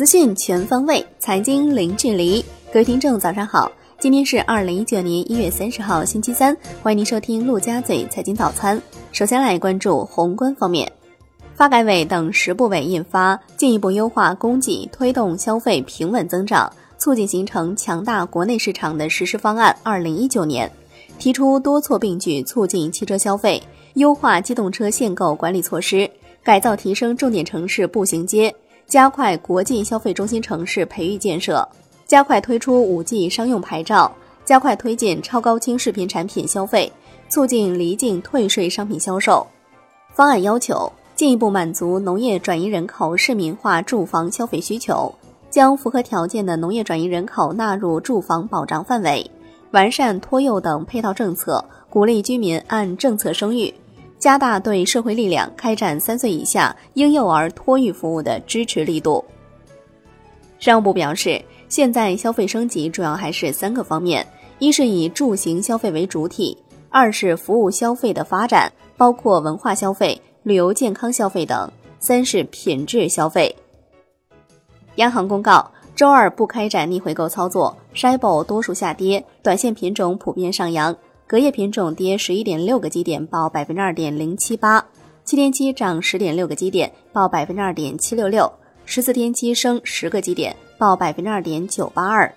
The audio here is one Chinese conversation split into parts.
资讯全方位，财经零距离。各位听众，早上好！今天是二零一九年一月三十号，星期三。欢迎您收听陆家嘴财经早餐。首先来关注宏观方面，发改委等十部委印发《进一步优化供给推动消费平稳增长，促进形成强大国内市场的实施方案（二零一九年）》，提出多措并举促进汽车消费，优化机动车限购管理措施。改造提升重点城市步行街，加快国际消费中心城市培育建设，加快推出五 G 商用牌照，加快推进超高清视频产品消费，促进离境退税商品销售。方案要求进一步满足农业转移人口市民化住房消费需求，将符合条件的农业转移人口纳入住房保障范围，完善托幼等配套政策，鼓励居民按政策生育。加大对社会力量开展三岁以下婴幼儿托育服务的支持力度。商务部表示，现在消费升级主要还是三个方面：一是以住行消费为主体；二是服务消费的发展，包括文化消费、旅游健康消费等；三是品质消费。央行公告，周二不开展逆回购操作，SHIBO 多数下跌，短线品种普遍上扬。隔夜品种跌十一点六个基点，报百分之二点零七八；七天期涨十点六个基点，报百分之二点七六六；十四天期升十个基点，报百分之二点九八二。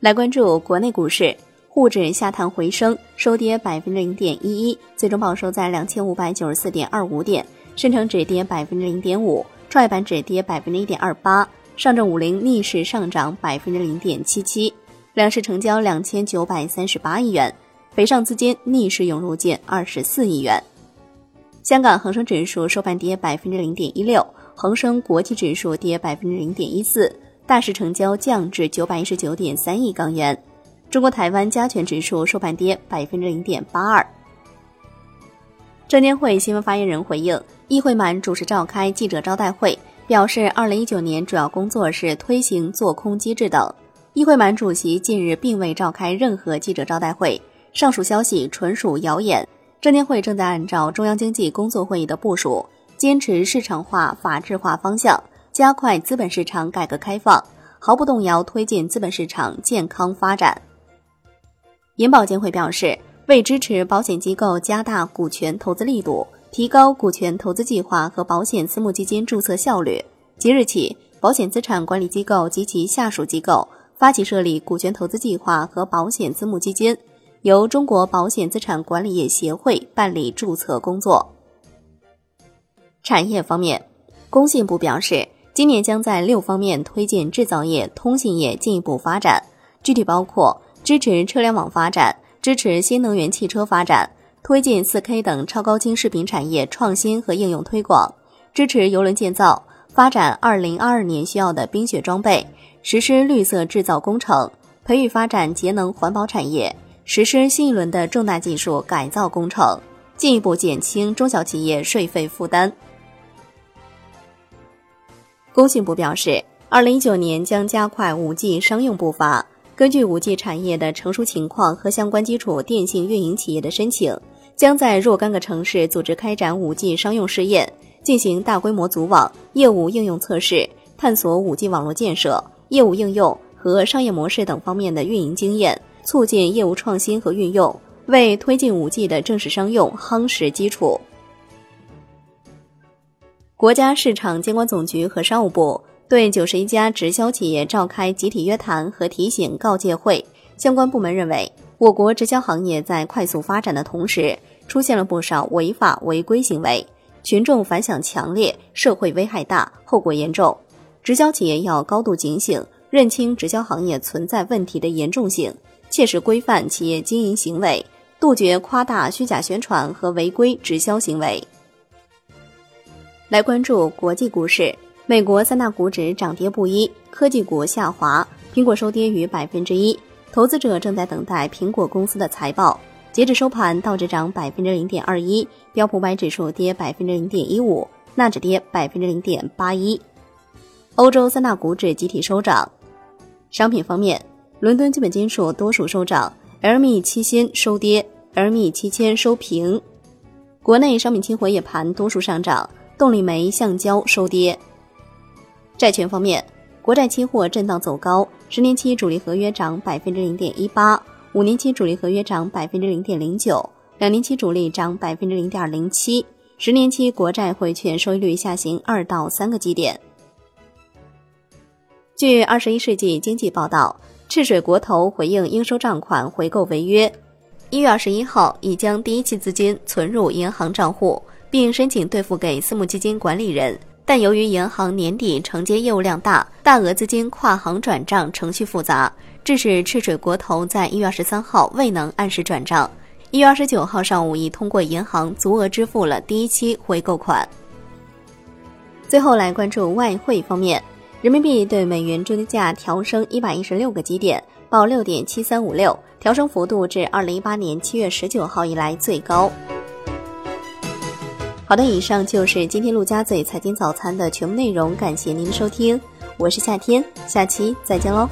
来关注国内股市，沪指下探回升，收跌百分之零点一一，最终报收在两千五百九十四点二五点；深成指跌百分之零点五，创业板指跌百分之一点二八，上证五零逆势上涨百分之零点七七。两市成交两千九百三十八亿元，北上资金逆势涌入近二十四亿元。香港恒生指数收盘跌百分之零点一六，恒生国际指数跌百分之零点一四，大市成交降至九百一十九点三亿港元。中国台湾加权指数收盘跌百分之零点八二。证监会新闻发言人回应，易会满主持召开记者招待会，表示二零一九年主要工作是推行做空机制等。易会满主席近日并未召开任何记者招待会，上述消息纯属谣言。证监会正在按照中央经济工作会议的部署，坚持市场化、法治化方向，加快资本市场改革开放，毫不动摇推进资本市场健康发展。银保监会表示，为支持保险机构加大股权投资力度，提高股权投资计划和保险私募基金注册效率，即日起，保险资产管理机构及其下属机构。发起设立股权投资计划和保险私募基金，由中国保险资产管理业协会办理注册工作。产业方面，工信部表示，今年将在六方面推进制造业、通信业进一步发展，具体包括支持车联网发展，支持新能源汽车发展，推进四 K 等超高清视频产业创新和应用推广，支持邮轮建造，发展二零二二年需要的冰雪装备。实施绿色制造工程，培育发展节能环保产业；实施新一轮的重大技术改造工程，进一步减轻中小企业税费负担。工信部表示，二零一九年将加快五 G 商用步伐，根据五 G 产业的成熟情况和相关基础电信运营企业的申请，将在若干个城市组织开展五 G 商用试验，进行大规模组网业务应用测试，探索五 G 网络建设。业务应用和商业模式等方面的运营经验，促进业务创新和运用，为推进五 G 的正式商用夯实基础。国家市场监管总局和商务部对九十一家直销企业召开集体约谈和提醒告诫会，相关部门认为，我国直销行业在快速发展的同时，出现了不少违法违规行为，群众反响强烈，社会危害大，后果严重。直销企业要高度警醒，认清直销行业存在问题的严重性，切实规范企业经营行为，杜绝夸大、虚假宣传和违规直销行为。来关注国际股市，美国三大股指涨跌不一，科技股下滑，苹果收跌逾百分之一，投资者正在等待苹果公司的财报。截至收盘，道指涨百分之零点二一，标普百指数跌百分之零点一五，纳指跌百分之零点八一。欧洲三大股指集体收涨。商品方面，伦敦基本金属多数收涨，LME 七千收跌，LME 七千收平。国内商品期货夜盘多数上涨，动力煤、橡胶收跌。债券方面，国债期货震荡走高，十年期主力合约涨百分之零点一八，五年期主力合约涨百分之零点零九，两年期主力涨百分之零点零七，十年期国债汇券收益率下行二到三个基点。据《二十一世纪经济报道》，赤水国投回应应收账款回购违约，一月二十一号已将第一期资金存入银行账户，并申请兑付给私募基金管理人。但由于银行年底承接业务量大，大额资金跨行转账程序复杂，致使赤水国投在一月二十三号未能按时转账。一月二十九号上午已通过银行足额支付了第一期回购款。最后来关注外汇方面。人民币对美元中间价调升一百一十六个基点，报六点七三五六，调升幅度至二零一八年七月十九号以来最高。好的，以上就是今天陆家嘴财经早餐的全部内容，感谢您的收听，我是夏天，下期再见喽。